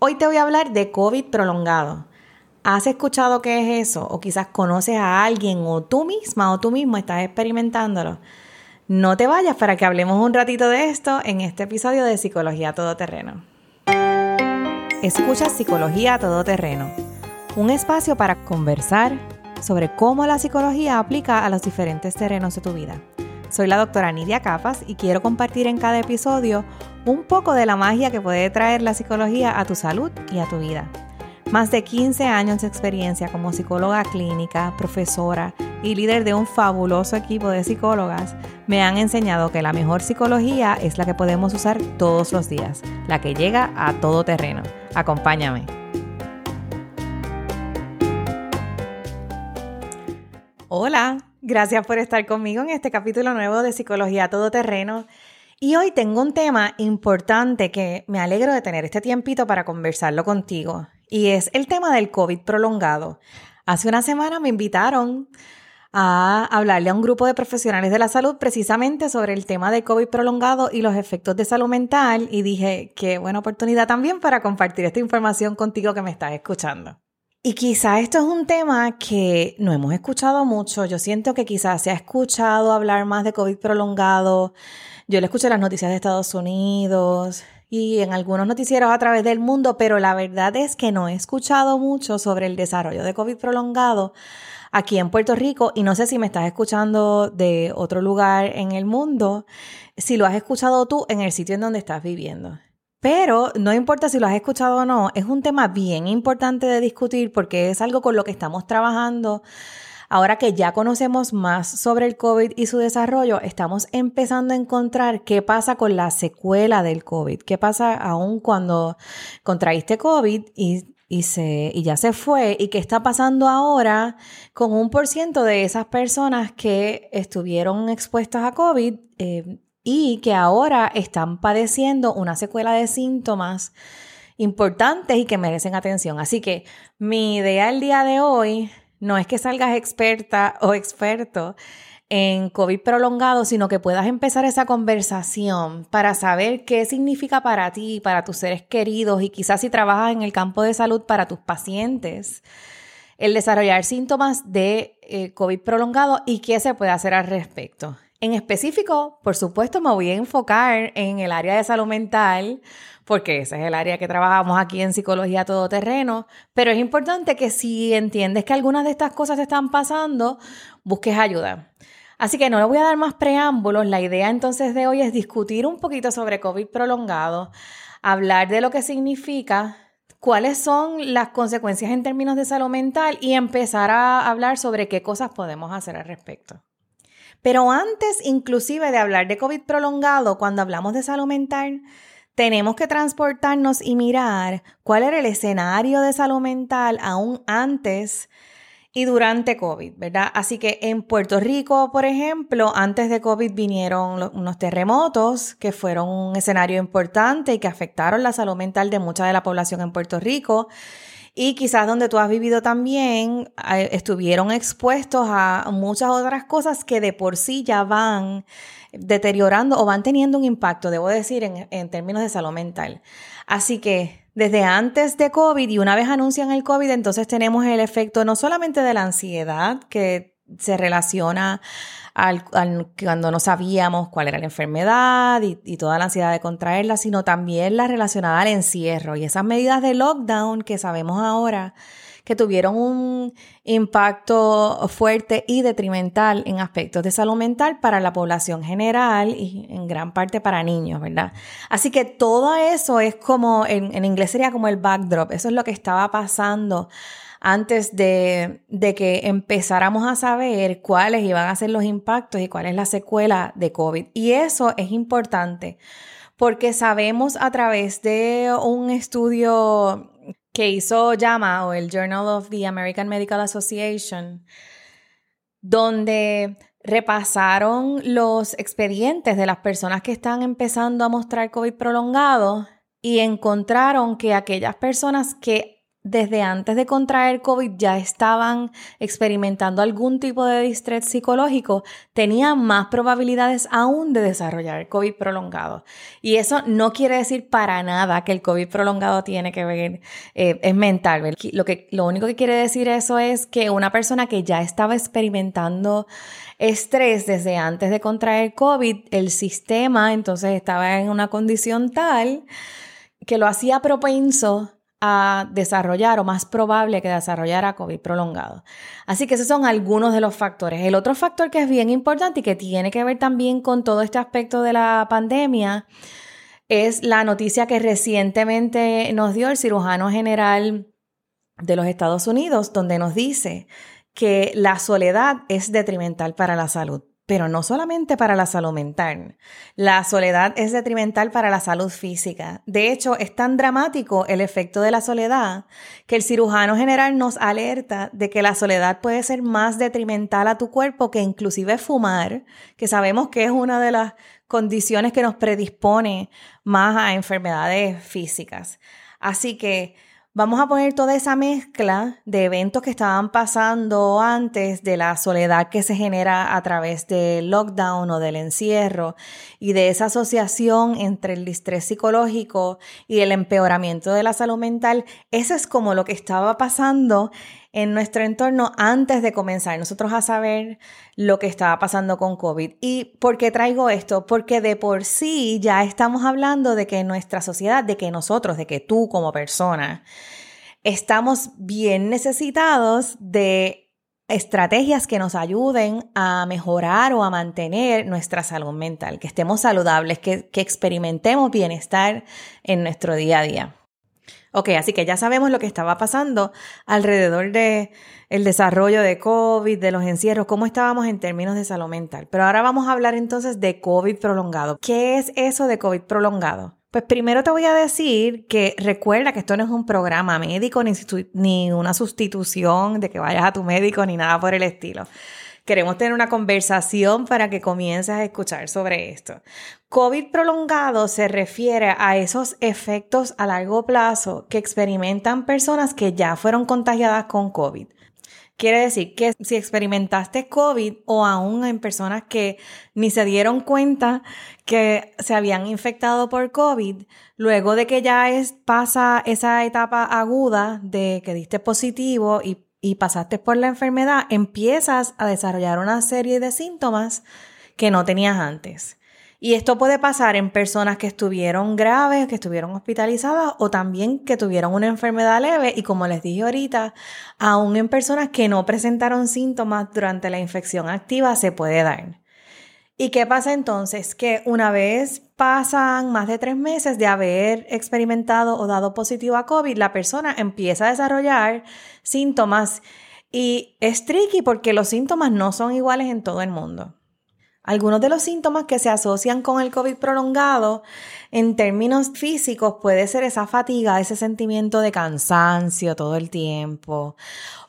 Hoy te voy a hablar de COVID prolongado. ¿Has escuchado qué es eso? O quizás conoces a alguien o tú misma o tú mismo estás experimentándolo. No te vayas para que hablemos un ratito de esto en este episodio de Psicología Todoterreno. Escucha Psicología Todoterreno, un espacio para conversar sobre cómo la psicología aplica a los diferentes terrenos de tu vida. Soy la doctora Nidia Capas y quiero compartir en cada episodio un poco de la magia que puede traer la psicología a tu salud y a tu vida. Más de 15 años de experiencia como psicóloga clínica, profesora y líder de un fabuloso equipo de psicólogas me han enseñado que la mejor psicología es la que podemos usar todos los días, la que llega a todo terreno. Acompáñame. Hola, Gracias por estar conmigo en este capítulo nuevo de Psicología Todoterreno. Y hoy tengo un tema importante que me alegro de tener este tiempito para conversarlo contigo. Y es el tema del COVID prolongado. Hace una semana me invitaron a hablarle a un grupo de profesionales de la salud precisamente sobre el tema del COVID prolongado y los efectos de salud mental y dije, qué buena oportunidad también para compartir esta información contigo que me estás escuchando. Y quizá esto es un tema que no hemos escuchado mucho. Yo siento que quizás se ha escuchado hablar más de COVID prolongado. Yo le escuché las noticias de Estados Unidos y en algunos noticieros a través del mundo, pero la verdad es que no he escuchado mucho sobre el desarrollo de COVID prolongado aquí en Puerto Rico y no sé si me estás escuchando de otro lugar en el mundo, si lo has escuchado tú en el sitio en donde estás viviendo. Pero no importa si lo has escuchado o no, es un tema bien importante de discutir porque es algo con lo que estamos trabajando. Ahora que ya conocemos más sobre el COVID y su desarrollo, estamos empezando a encontrar qué pasa con la secuela del COVID, qué pasa aún cuando contraíste COVID y, se, y ya se fue, y qué está pasando ahora con un por ciento de esas personas que estuvieron expuestas a COVID. Eh, y que ahora están padeciendo una secuela de síntomas importantes y que merecen atención. Así que mi idea el día de hoy no es que salgas experta o experto en COVID prolongado, sino que puedas empezar esa conversación para saber qué significa para ti, para tus seres queridos y quizás si trabajas en el campo de salud para tus pacientes, el desarrollar síntomas de eh, COVID prolongado y qué se puede hacer al respecto. En específico, por supuesto, me voy a enfocar en el área de salud mental, porque ese es el área que trabajamos aquí en psicología todoterreno, pero es importante que si entiendes que algunas de estas cosas te están pasando, busques ayuda. Así que no le voy a dar más preámbulos, la idea entonces de hoy es discutir un poquito sobre COVID prolongado, hablar de lo que significa, cuáles son las consecuencias en términos de salud mental y empezar a hablar sobre qué cosas podemos hacer al respecto. Pero antes inclusive de hablar de COVID prolongado, cuando hablamos de salud mental, tenemos que transportarnos y mirar cuál era el escenario de salud mental aún antes y durante COVID, ¿verdad? Así que en Puerto Rico, por ejemplo, antes de COVID vinieron unos terremotos que fueron un escenario importante y que afectaron la salud mental de mucha de la población en Puerto Rico y quizás donde tú has vivido también eh, estuvieron expuestos a muchas otras cosas que de por sí ya van deteriorando o van teniendo un impacto, debo decir, en, en términos de salud mental. Así que desde antes de COVID y una vez anuncian el COVID, entonces tenemos el efecto no solamente de la ansiedad que se relaciona al, cuando no sabíamos cuál era la enfermedad y, toda la ansiedad de contraerla, sino también la relacionada al encierro y esas medidas de lockdown que sabemos ahora que tuvieron un impacto fuerte y detrimental en aspectos de salud mental para la población general y en gran parte para niños, ¿verdad? Así que todo eso es como, en, en inglés sería como el backdrop, eso es lo que estaba pasando antes de, que empezáramos a saber cuáles iban a ser los impactos y cuál es la secuela de COVID. Y eso es importante porque sabemos a través de un estudio que hizo JAMA o el Journal of the American Medical Association, donde repasaron los expedientes de las personas que están empezando a mostrar COVID prolongado y encontraron que aquellas personas que desde antes de contraer COVID ya estaban experimentando algún tipo de distrés psicológico, tenían más probabilidades aún de desarrollar COVID prolongado. Y eso no quiere decir para nada que el COVID prolongado tiene que ver, eh, es mental. Lo, que, lo único que quiere decir eso es que una persona que ya estaba experimentando estrés desde antes de contraer COVID, el sistema entonces estaba en una condición tal que lo hacía propenso a desarrollar o más probable que desarrollara COVID prolongado. Así que esos son algunos de los factores. El otro factor que es bien importante y que tiene que ver también con todo este aspecto de la pandemia es la noticia que recientemente nos dio el cirujano general de los Estados Unidos, donde nos dice que la soledad es detrimental para la salud pero no solamente para la salud mental. La soledad es detrimental para la salud física. De hecho, es tan dramático el efecto de la soledad que el cirujano general nos alerta de que la soledad puede ser más detrimental a tu cuerpo que inclusive fumar, que sabemos que es una de las condiciones que nos predispone más a enfermedades físicas. Así que Vamos a poner toda esa mezcla de eventos que estaban pasando antes de la soledad que se genera a través del lockdown o del encierro y de esa asociación entre el distrés psicológico y el empeoramiento de la salud mental. Eso es como lo que estaba pasando en nuestro entorno antes de comenzar nosotros a saber lo que estaba pasando con COVID. ¿Y por qué traigo esto? Porque de por sí ya estamos hablando de que nuestra sociedad, de que nosotros, de que tú como persona, estamos bien necesitados de estrategias que nos ayuden a mejorar o a mantener nuestra salud mental, que estemos saludables, que, que experimentemos bienestar en nuestro día a día. Ok, así que ya sabemos lo que estaba pasando alrededor de desarrollo de COVID, de los encierros, cómo estábamos en términos de salud mental. Pero ahora vamos a hablar entonces de COVID prolongado. ¿Qué es eso de COVID prolongado? Pues primero te voy a decir que recuerda que esto no es un programa médico ni, ni una sustitución de que vayas a tu médico ni nada por el estilo. Queremos tener una conversación para que comiences a escuchar sobre esto. COVID prolongado se refiere a esos efectos a largo plazo que experimentan personas que ya fueron contagiadas con COVID. Quiere decir que si experimentaste COVID o aún en personas que ni se dieron cuenta que se habían infectado por COVID, luego de que ya es, pasa esa etapa aguda de que diste positivo y y pasaste por la enfermedad, empiezas a desarrollar una serie de síntomas que no tenías antes. Y esto puede pasar en personas que estuvieron graves, que estuvieron hospitalizadas o también que tuvieron una enfermedad leve y como les dije ahorita, aún en personas que no presentaron síntomas durante la infección activa se puede dar. ¿Y qué pasa entonces? Que una vez pasan más de tres meses de haber experimentado o dado positivo a COVID, la persona empieza a desarrollar síntomas y es tricky porque los síntomas no son iguales en todo el mundo. Algunos de los síntomas que se asocian con el COVID prolongado en términos físicos puede ser esa fatiga, ese sentimiento de cansancio todo el tiempo,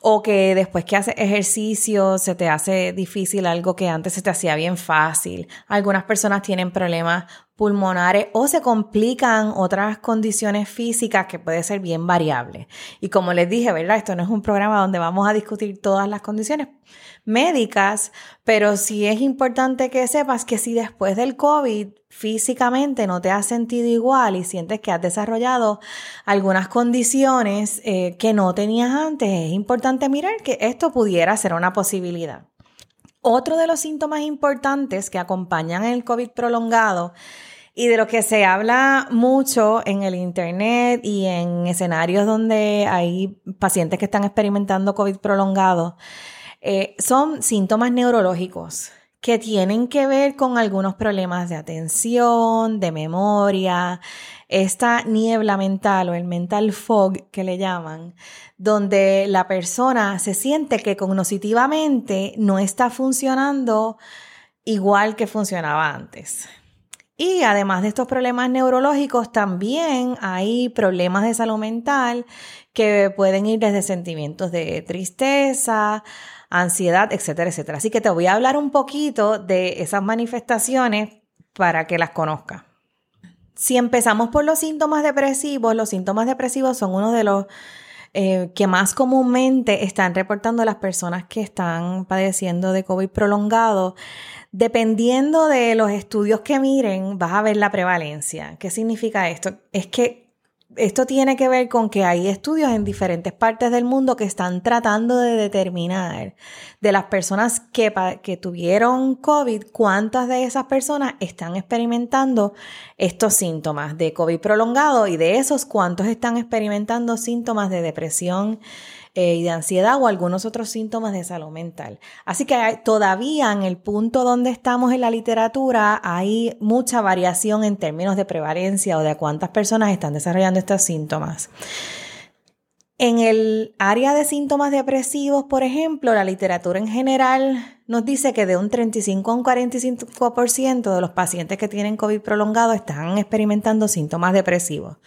o que después que haces ejercicio se te hace difícil algo que antes se te hacía bien fácil. Algunas personas tienen problemas pulmonares o se complican otras condiciones físicas que puede ser bien variable. Y como les dije, ¿verdad? Esto no es un programa donde vamos a discutir todas las condiciones médicas, pero sí es importante que sepas que si después del COVID físicamente no te has sentido igual y sientes que has desarrollado algunas condiciones eh, que no tenías antes, es importante mirar que esto pudiera ser una posibilidad. Otro de los síntomas importantes que acompañan el COVID prolongado y de lo que se habla mucho en el Internet y en escenarios donde hay pacientes que están experimentando COVID prolongado eh, son síntomas neurológicos que tienen que ver con algunos problemas de atención, de memoria, esta niebla mental o el mental fog que le llaman, donde la persona se siente que cognitivamente no está funcionando igual que funcionaba antes. Y además de estos problemas neurológicos, también hay problemas de salud mental que pueden ir desde sentimientos de tristeza, ansiedad, etcétera, etcétera. Así que te voy a hablar un poquito de esas manifestaciones para que las conozcas. Si empezamos por los síntomas depresivos, los síntomas depresivos son uno de los eh, que más comúnmente están reportando las personas que están padeciendo de COVID prolongado, dependiendo de los estudios que miren, vas a ver la prevalencia. ¿Qué significa esto? Es que esto tiene que ver con que hay estudios en diferentes partes del mundo que están tratando de determinar de las personas que, que, tuvieron COVID, cuántas de esas personas están experimentando estos síntomas de COVID prolongado y de esos cuántos están experimentando síntomas de depresión, eh, y de ansiedad o algunos otros síntomas de salud mental. Así que todavía en el punto donde estamos en la literatura hay mucha variación en términos de prevalencia o de cuántas personas están desarrollando estos síntomas. En el área de síntomas depresivos, por ejemplo, la literatura en general nos dice que de un 35 a un 45% de los pacientes que tienen COVID prolongado están experimentando síntomas depresivos.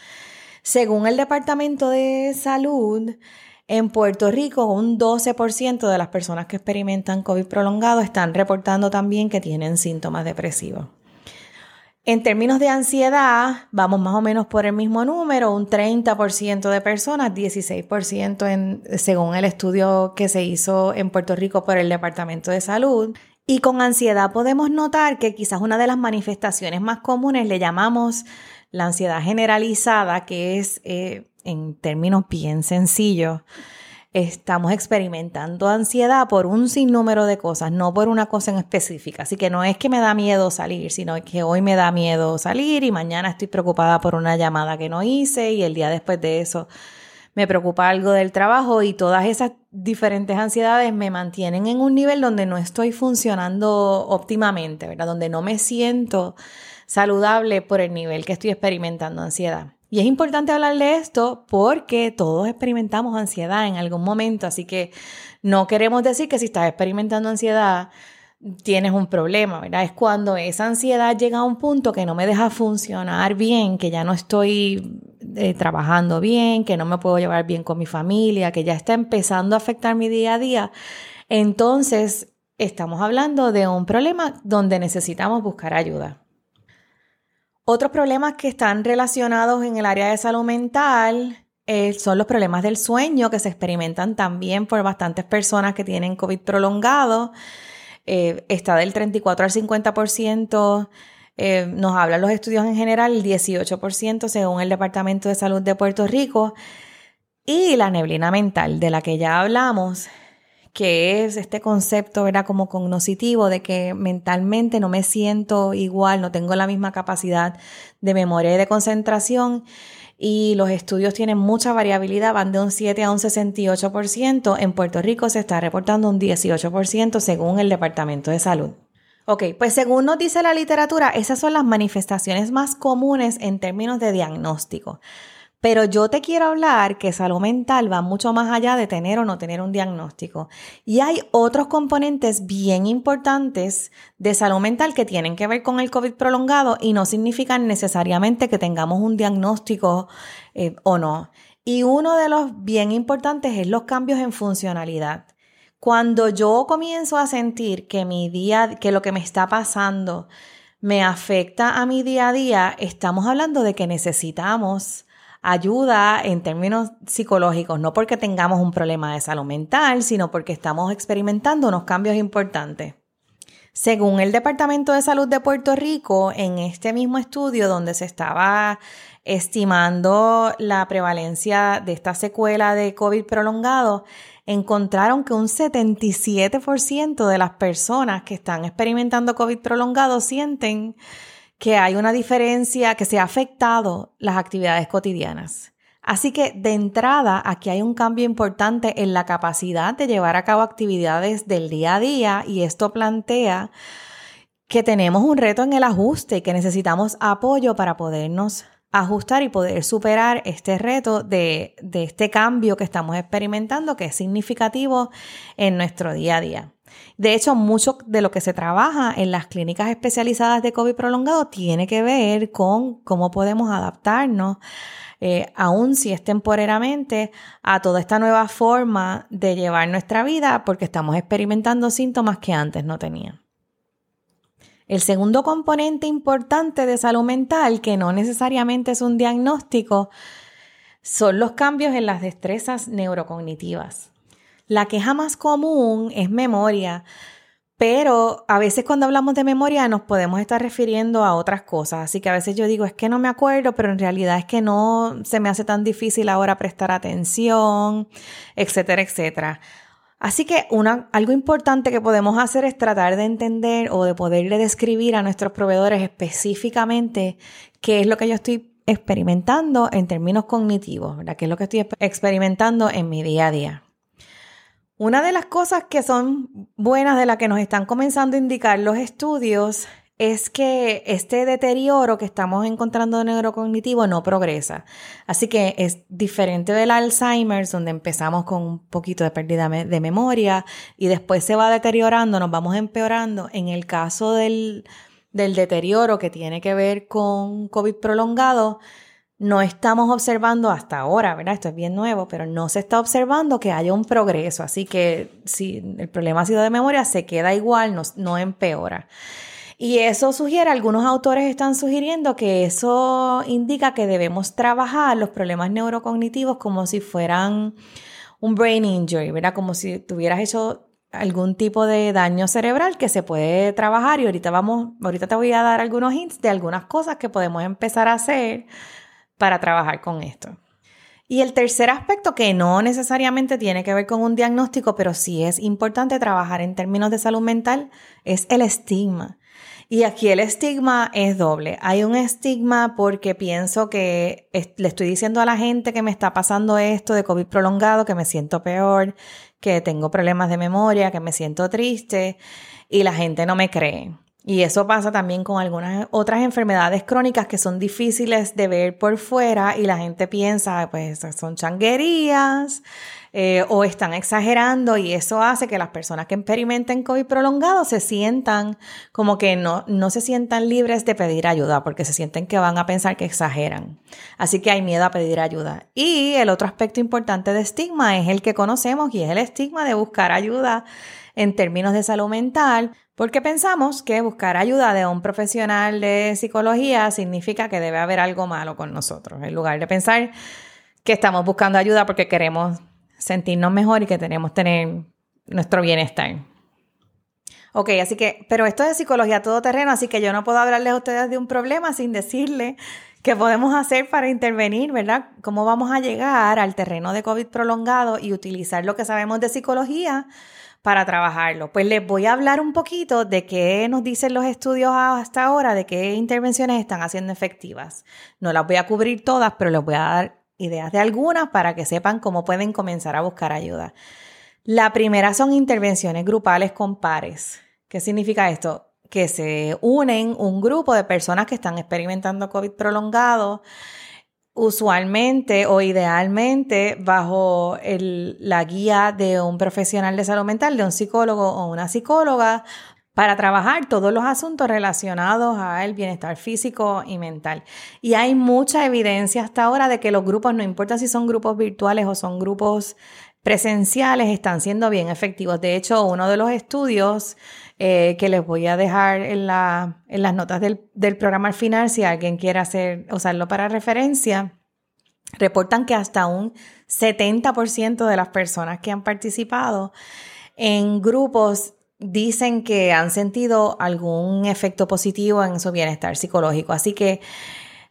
Según el Departamento de Salud, en Puerto Rico, un 12% de las personas que experimentan COVID prolongado están reportando también que tienen síntomas depresivos. En términos de ansiedad, vamos más o menos por el mismo número, un 30% de personas, 16% en, según el estudio que se hizo en Puerto Rico por el Departamento de Salud. Y con ansiedad podemos notar que quizás una de las manifestaciones más comunes le llamamos la ansiedad generalizada, que es eh, en términos bien sencillos, estamos experimentando ansiedad por un sinnúmero de cosas, no por una cosa en específica. Así que no es que me da miedo salir, sino que hoy me da miedo salir y mañana estoy preocupada por una llamada que no hice y el día después de eso me preocupa algo del trabajo y todas esas diferentes ansiedades me mantienen en un nivel donde no estoy funcionando óptimamente, ¿verdad? Donde no me siento saludable por el nivel que estoy experimentando ansiedad. Y es importante hablar de esto porque todos experimentamos ansiedad en algún momento, así que no queremos decir que si estás experimentando ansiedad tienes un problema, ¿verdad? Es cuando esa ansiedad llega a un punto que no me deja funcionar bien, que ya no estoy eh, trabajando bien, que no me puedo llevar bien con mi familia, que ya está empezando a afectar mi día a día. Entonces, estamos hablando de un problema donde necesitamos buscar ayuda. Otros problemas que están relacionados en el área de salud mental eh, son los problemas del sueño que se experimentan también por bastantes personas que tienen COVID prolongado. Eh, está del 34 al 50%. Eh, nos hablan los estudios en general, el 18% según el Departamento de Salud de Puerto Rico. Y la neblina mental, de la que ya hablamos, que es este concepto, era como cognoscitivo de que mentalmente no me siento igual, no tengo la misma capacidad de memoria y de concentración. Y los estudios tienen mucha variabilidad, van de un 7 a un 68%. En Puerto Rico se está reportando un 18% según el Departamento de Salud. Ok, pues según nos dice la literatura, esas son las manifestaciones más comunes en términos de diagnóstico. Pero yo te quiero hablar que salud mental va mucho más allá de tener o no tener un diagnóstico. Y hay otros componentes bien importantes de salud mental que tienen que ver con el COVID prolongado y no significan necesariamente que tengamos un diagnóstico eh, o no. Y uno de los bien importantes es los cambios en funcionalidad. Cuando yo comienzo a sentir que mi día, que lo que me está pasando me afecta a mi día a día, estamos hablando de que necesitamos ayuda en términos psicológicos, no porque tengamos un problema de salud mental, sino porque estamos experimentando unos cambios importantes. Según el Departamento de Salud de Puerto Rico, en este mismo estudio donde se estaba estimando la prevalencia de esta secuela de COVID prolongado, encontraron que un 77% de las personas que están experimentando COVID prolongado sienten que hay una diferencia, que se ha afectado las actividades cotidianas. Así que de entrada aquí hay un cambio importante en la capacidad de llevar a cabo actividades del día a día y esto plantea que tenemos un reto en el ajuste y que necesitamos apoyo para podernos ajustar y poder superar este reto de, de este cambio que estamos experimentando que es significativo en nuestro día a día. De hecho, mucho de lo que se trabaja en las clínicas especializadas de COVID prolongado tiene que ver con cómo podemos adaptarnos, eh, aun si es temporariamente, a toda esta nueva forma de llevar nuestra vida porque estamos experimentando síntomas que antes no tenían. El segundo componente importante de salud mental, que no necesariamente es un diagnóstico, son los cambios en las destrezas neurocognitivas. La queja más común es memoria, pero a veces cuando hablamos de memoria nos podemos estar refiriendo a otras cosas. Así que a veces yo digo, es que no me acuerdo, pero en realidad es que no se me hace tan difícil ahora prestar atención, etcétera, etcétera. Así que una, algo importante que podemos hacer es tratar de entender o de poderle describir a nuestros proveedores específicamente qué es lo que yo estoy experimentando en términos cognitivos, ¿verdad? ¿Qué es lo que estoy experimentando en mi día a día? Una de las cosas que son buenas de las que nos están comenzando a indicar los estudios es que este deterioro que estamos encontrando neurocognitivo no progresa. Así que es diferente del Alzheimer, donde empezamos con un poquito de pérdida de memoria y después se va deteriorando, nos vamos empeorando. En el caso del, del deterioro que tiene que ver con COVID prolongado, no estamos observando hasta ahora, ¿verdad? Esto es bien nuevo, pero no se está observando que haya un progreso. Así que si el problema ha sido de memoria, se queda igual, no, empeora. Y eso sugiere, algunos autores están sugiriendo que eso indica que debemos trabajar los problemas neurocognitivos como si fueran un brain injury, ¿verdad? Como si tuvieras hecho algún tipo de daño cerebral que se puede trabajar y ahorita vamos, ahorita te voy a dar algunos hints de algunas cosas que podemos empezar a hacer para trabajar con esto. Y el tercer aspecto que no necesariamente tiene que ver con un diagnóstico, pero sí es importante trabajar en términos de salud mental, es el estigma. Y aquí el estigma es doble. Hay un estigma porque pienso que le estoy diciendo a la gente que me está pasando esto de COVID prolongado, que me siento peor, que tengo problemas de memoria, que me siento triste y la gente no me cree. Y eso pasa también con algunas otras enfermedades crónicas que son difíciles de ver por fuera y la gente piensa, pues son changuerías eh, o están exagerando y eso hace que las personas que experimenten COVID prolongado se sientan como que no, no se sientan libres de pedir ayuda porque se sienten que van a pensar que exageran. Así que hay miedo a pedir ayuda. Y el otro aspecto importante de estigma es el que conocemos y es el estigma de buscar ayuda en términos de salud mental, porque pensamos que buscar ayuda de un profesional de psicología significa que debe haber algo malo con nosotros, en lugar de pensar que estamos buscando ayuda porque queremos sentirnos mejor y que tenemos tener nuestro bienestar. Ok, así que, pero esto es psicología todoterreno, así que yo no puedo hablarles a ustedes de un problema sin decirle qué podemos hacer para intervenir, ¿verdad? ¿Cómo vamos a llegar al terreno de COVID prolongado y utilizar lo que sabemos de psicología para trabajarlo. Pues les voy a hablar un poquito de qué nos dicen los estudios hasta ahora, de qué intervenciones están haciendo efectivas. No las voy a cubrir todas, pero les voy a dar ideas de algunas para que sepan cómo pueden comenzar a buscar ayuda. La primera son intervenciones grupales con pares. ¿Qué significa esto? Que se unen un grupo de personas que están experimentando COVID prolongado usualmente o idealmente bajo la guía de un profesional de salud mental, de un psicólogo o una psicóloga, para trabajar todos los asuntos relacionados al bienestar físico y mental. Y hay mucha evidencia hasta ahora de que los grupos, no importa si son grupos virtuales o son grupos presenciales, están siendo bien efectivos. De hecho, uno de los estudios eh, que les voy a dejar en, la, en las notas del, del, programa al final, si alguien quiere hacer, usarlo para referencia, reportan que hasta un 70% de las personas que han participado en grupos dicen que han sentido algún efecto positivo en su bienestar psicológico. Así que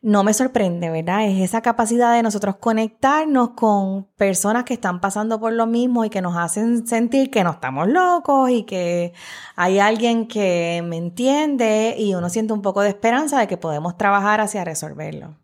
no me sorprende, ¿verdad? Es esa capacidad de nosotros conectarnos con personas que están pasando por lo mismo y que nos hacen sentir que no estamos locos y que hay alguien que me entiende y uno siente un poco de esperanza de que podemos trabajar hacia resolverlo.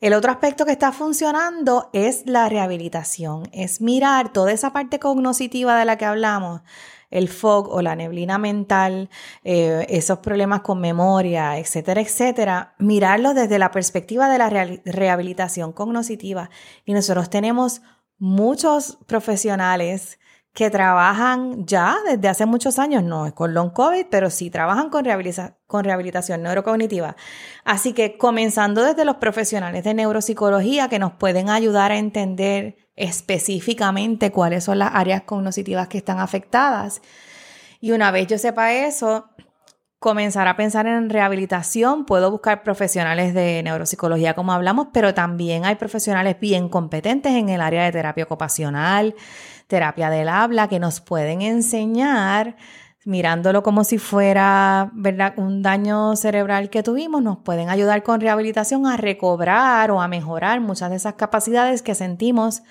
El otro aspecto que está funcionando es la rehabilitación, es mirar toda esa parte cognoscitiva de la que hablamos, el fog o la neblina mental, eh, esos problemas con memoria, etcétera, etcétera, mirarlo desde la perspectiva de la rehabilitación cognoscitiva. Y nosotros tenemos muchos profesionales que trabajan ya desde hace muchos años, no es con long COVID, pero sí trabajan con, con rehabilitación neurocognitiva. Así que comenzando desde los profesionales de neuropsicología que nos pueden ayudar a entender específicamente cuáles son las áreas cognitivas que están afectadas. Y una vez yo sepa eso, comenzar a pensar en rehabilitación, puedo buscar profesionales de neuropsicología como hablamos, pero también hay profesionales bien competentes en el área de terapia ocupacional, terapia del habla, que nos pueden enseñar, mirándolo como si fuera ¿verdad? un daño cerebral que tuvimos, nos pueden ayudar con rehabilitación a recobrar o a mejorar muchas de esas capacidades que sentimos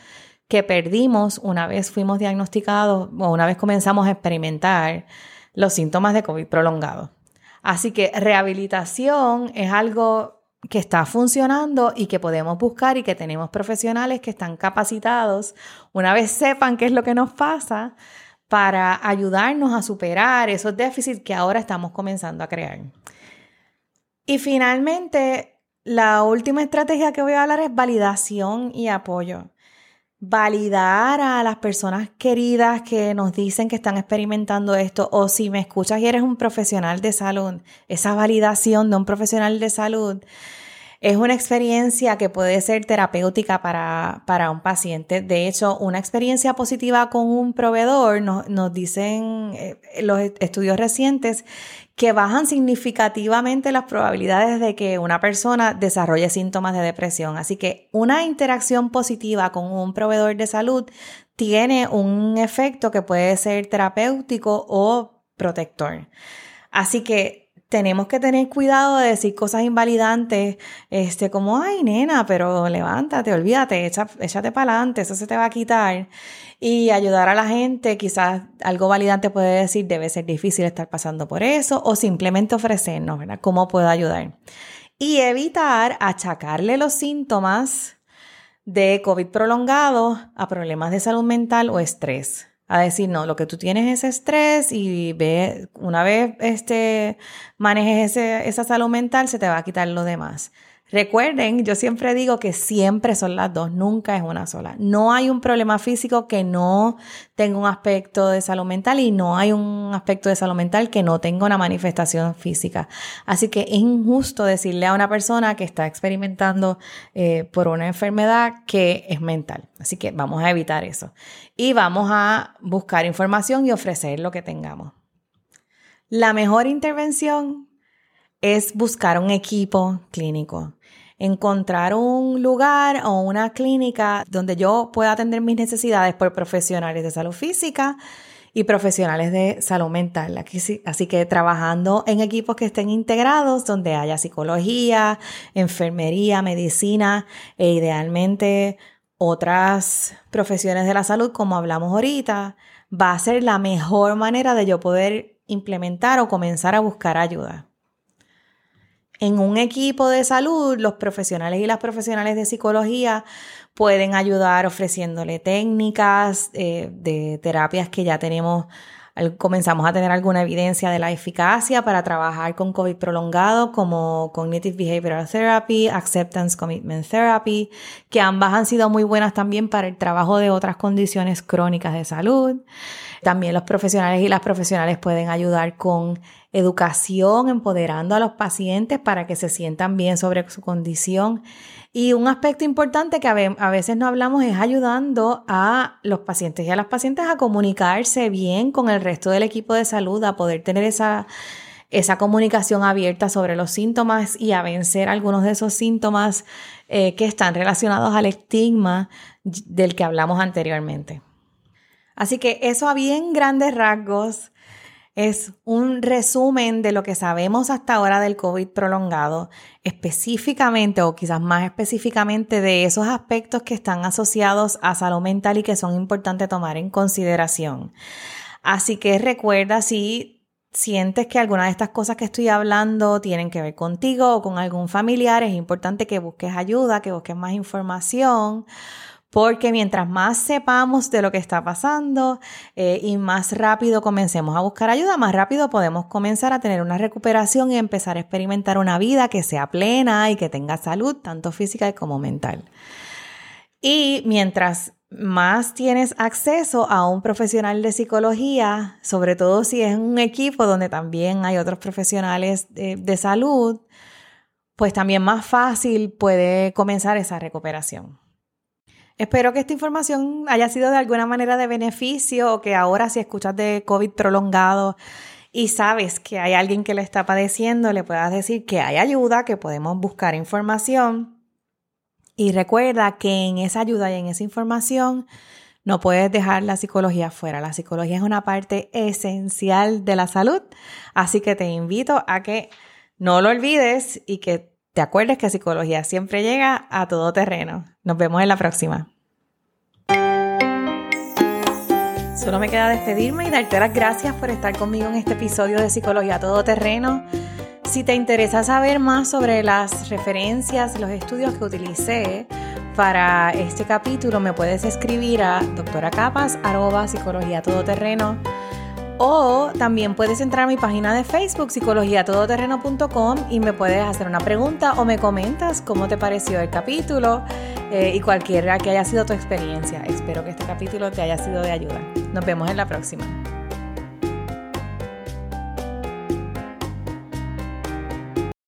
que perdimos una vez fuimos diagnosticados o una vez comenzamos a experimentar los síntomas de COVID prolongado. Así que rehabilitación es algo que está funcionando y que podemos buscar y que tenemos profesionales que están capacitados, una vez sepan qué es lo que nos pasa, para ayudarnos a superar esos déficits que ahora estamos comenzando a crear. Y finalmente, la última estrategia que voy a hablar es validación y apoyo validar a las personas queridas que nos dicen que están experimentando esto o si me escuchas y eres un profesional de salud, esa validación de un profesional de salud es una experiencia que puede ser terapéutica para, para un paciente. De hecho, una experiencia positiva con un proveedor nos, nos dicen eh, los estudios recientes que bajan significativamente las probabilidades de que una persona desarrolle síntomas de depresión. Así que una interacción positiva con un proveedor de salud tiene un efecto que puede ser terapéutico o protector. Así que tenemos que tener cuidado de decir cosas invalidantes, este, como, ay, nena, pero levántate, olvídate, échate para adelante, eso se te va a quitar. Y ayudar a la gente, quizás algo validante puede decir, debe ser difícil estar pasando por eso, o simplemente ofrecernos, ¿verdad? ¿Cómo puedo ayudar? Y evitar achacarle los síntomas de COVID prolongado a problemas de salud mental o estrés a decir, no, lo que tú tienes es estrés y ve, una vez este, manejes esa salud mental, se te va a quitar lo demás. Recuerden, yo siempre digo que siempre son las dos, nunca es una sola. No hay un problema físico que no tenga un aspecto de salud mental y no hay un aspecto de salud mental que no tenga una manifestación física. Así que es injusto decirle a una persona que está experimentando eh, por una enfermedad que es mental. Así que vamos a evitar eso. Y vamos a buscar información y ofrecer lo que tengamos. La mejor intervención es buscar un equipo clínico encontrar un lugar o una clínica donde yo pueda atender mis necesidades por profesionales de salud física y profesionales de salud mental. Así que trabajando en equipos que estén integrados, donde haya psicología, enfermería, medicina e idealmente otras profesiones de la salud, como hablamos ahorita, va a ser la mejor manera de yo poder implementar o comenzar a buscar ayuda. En un equipo de salud, los profesionales y las profesionales de psicología pueden ayudar ofreciéndole técnicas eh, de terapias que ya tenemos, comenzamos a tener alguna evidencia de la eficacia para trabajar con COVID prolongado, como Cognitive Behavioral Therapy, Acceptance Commitment Therapy, que ambas han sido muy buenas también para el trabajo de otras condiciones crónicas de salud. También los profesionales y las profesionales pueden ayudar con educación, empoderando a los pacientes para que se sientan bien sobre su condición. Y un aspecto importante que a veces no hablamos es ayudando a los pacientes y a las pacientes a comunicarse bien con el resto del equipo de salud, a poder tener esa, esa comunicación abierta sobre los síntomas y a vencer algunos de esos síntomas eh, que están relacionados al estigma del que hablamos anteriormente. Así que eso a bien grandes rasgos es un resumen de lo que sabemos hasta ahora del COVID prolongado, específicamente o quizás más específicamente de esos aspectos que están asociados a salud mental y que son importantes tomar en consideración. Así que recuerda si sientes que alguna de estas cosas que estoy hablando tienen que ver contigo o con algún familiar, es importante que busques ayuda, que busques más información porque mientras más sepamos de lo que está pasando eh, y más rápido comencemos a buscar ayuda, más rápido podemos comenzar a tener una recuperación y empezar a experimentar una vida que sea plena y que tenga salud, tanto física como mental. Y mientras más tienes acceso a un profesional de psicología, sobre todo si es un equipo donde también hay otros profesionales de salud, pues también más fácil puede comenzar esa recuperación. Espero que esta información haya sido de alguna manera de beneficio o que ahora si escuchas de COVID prolongado y sabes que hay alguien que le está padeciendo, le puedas decir que hay ayuda, que podemos buscar información. Y recuerda que en esa ayuda y en esa información no puedes dejar la psicología fuera. La psicología es una parte esencial de la salud, así que te invito a que no lo olvides y que te acuerdes que psicología siempre llega a todo terreno. Nos vemos en la próxima. Solo me queda despedirme y darte las gracias por estar conmigo en este episodio de Psicología Todo Terreno. Si te interesa saber más sobre las referencias los estudios que utilicé para este capítulo, me puedes escribir a doctoracapas, psicología todoterreno o también puedes entrar a mi página de Facebook, psicologiatodoterreno.com, y me puedes hacer una pregunta o me comentas cómo te pareció el capítulo eh, y cualquiera que haya sido tu experiencia. Espero que este capítulo te haya sido de ayuda. Nos vemos en la próxima.